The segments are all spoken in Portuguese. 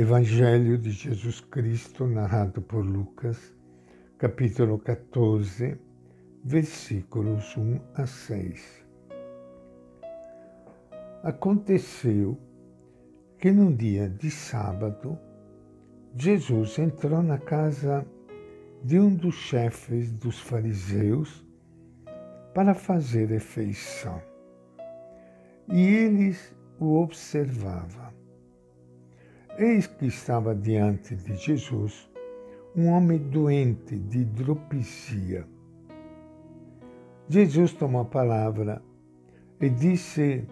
Evangelho de Jesus Cristo, narrado por Lucas, capítulo 14, versículos 1 a 6. Aconteceu que num dia de sábado, Jesus entrou na casa de um dos chefes dos fariseus para fazer refeição. E eles o observavam. Eis que estava diante de Jesus um homem doente de hidropisia. Jesus tomou a palavra e disse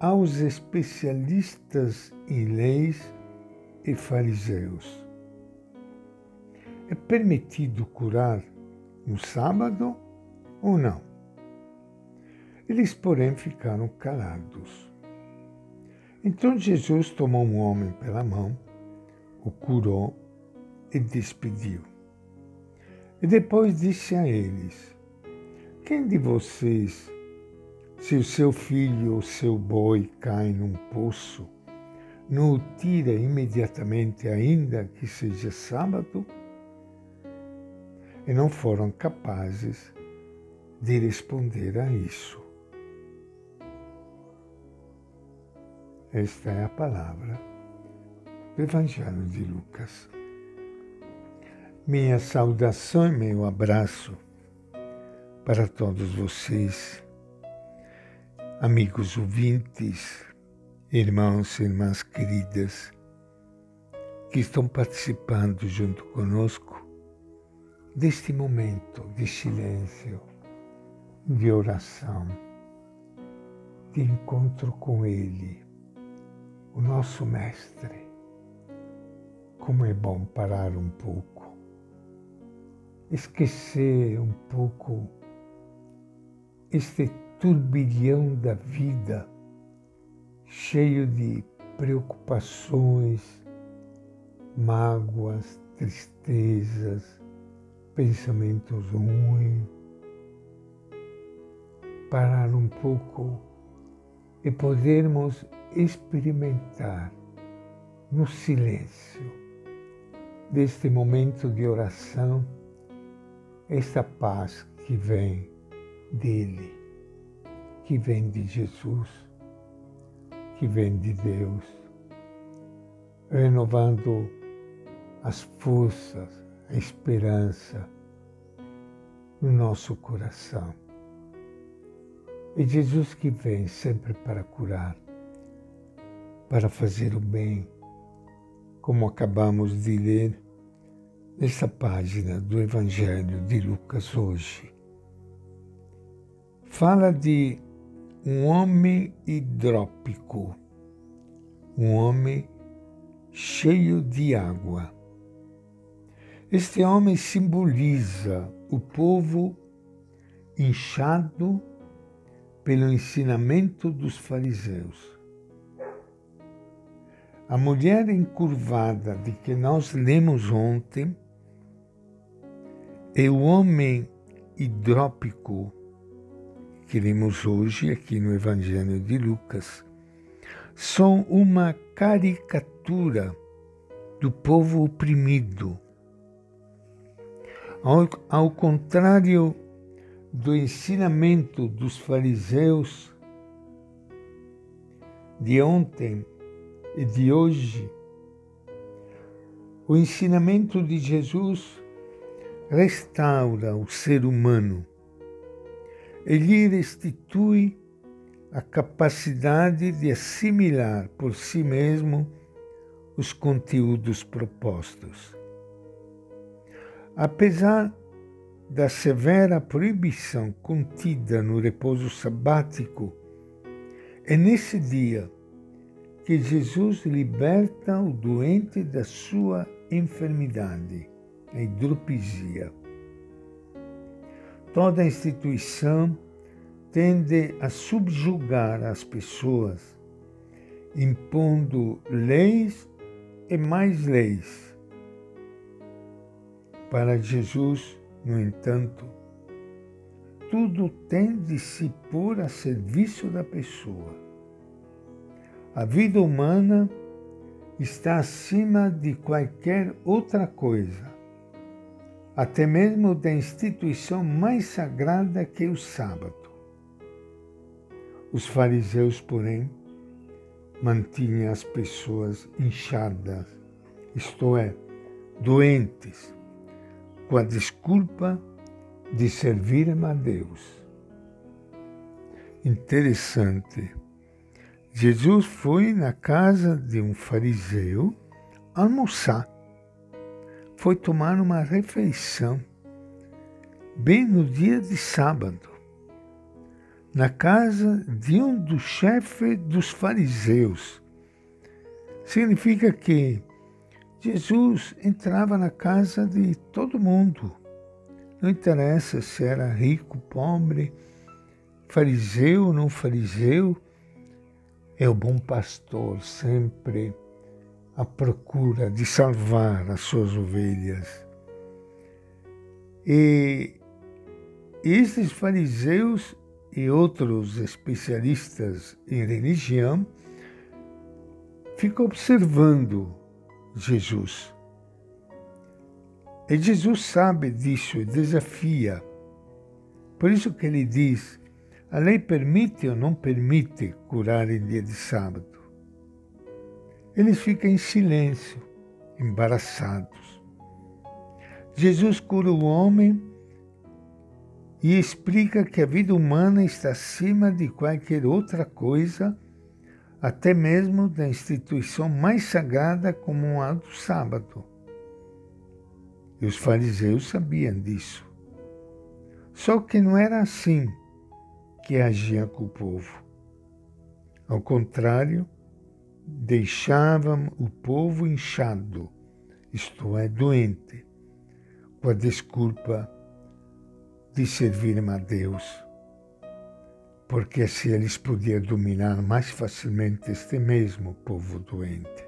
aos especialistas em leis e fariseus: É permitido curar no sábado ou não? Eles, porém, ficaram calados. Então Jesus tomou um homem pela mão, o curou e despediu. E depois disse a eles: Quem de vocês, se o seu filho ou seu boi cai num poço, não o tira imediatamente, ainda que seja sábado? E não foram capazes de responder a isso. Esta é a palavra do Evangelho de Lucas. Minha saudação e meu abraço para todos vocês, amigos ouvintes, irmãos e irmãs queridas, que estão participando junto conosco deste momento de silêncio, de oração, de encontro com Ele o nosso Mestre. Como é bom parar um pouco, esquecer um pouco este turbilhão da vida, cheio de preocupações, mágoas, tristezas, pensamentos ruins. Parar um pouco e podermos experimentar no silêncio deste momento de oração esta paz que vem dele, que vem de Jesus, que vem de Deus, renovando as forças, a esperança no nosso coração. E Jesus que vem sempre para curar, para fazer o bem, como acabamos de ler nessa página do Evangelho de Lucas hoje. Fala de um homem hidrópico, um homem cheio de água. Este homem simboliza o povo inchado pelo ensinamento dos fariseus. A mulher encurvada de que nós lemos ontem e o homem hidrópico que lemos hoje aqui no Evangelho de Lucas são uma caricatura do povo oprimido. Ao, ao contrário do ensinamento dos fariseus de ontem, de hoje, o ensinamento de Jesus restaura o ser humano. Ele restitui a capacidade de assimilar por si mesmo os conteúdos propostos. Apesar da severa proibição contida no repouso sabático, é nesse dia que Jesus liberta o doente da sua enfermidade, a hidropisia. Toda instituição tende a subjugar as pessoas, impondo leis e mais leis. Para Jesus, no entanto, tudo tem de se pôr a serviço da pessoa a vida humana está acima de qualquer outra coisa, até mesmo da instituição mais sagrada que é o sábado. Os fariseus, porém, mantinham as pessoas inchadas, isto é, doentes, com a desculpa de servirem a Deus. Interessante. Jesus foi na casa de um fariseu almoçar. Foi tomar uma refeição, bem no dia de sábado, na casa de um dos chefes dos fariseus. Significa que Jesus entrava na casa de todo mundo. Não interessa se era rico, pobre, fariseu ou não fariseu, é o bom pastor sempre à procura de salvar as suas ovelhas. E esses fariseus e outros especialistas em religião ficam observando Jesus. E Jesus sabe disso e desafia. Por isso que ele diz: a lei permite ou não permite curar em dia de sábado? Eles ficam em silêncio, embaraçados. Jesus cura o homem e explica que a vida humana está acima de qualquer outra coisa até mesmo da instituição mais sagrada como a do sábado. E os fariseus sabiam disso. Só que não era assim que agiam com o povo. Ao contrário, deixavam o povo inchado, isto é, doente, com a desculpa de servirem a Deus porque assim eles podiam dominar mais facilmente este mesmo povo doente.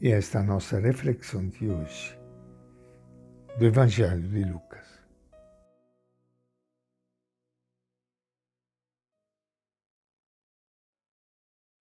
E esta é a nossa reflexão de hoje, do Evangelho de Lucas.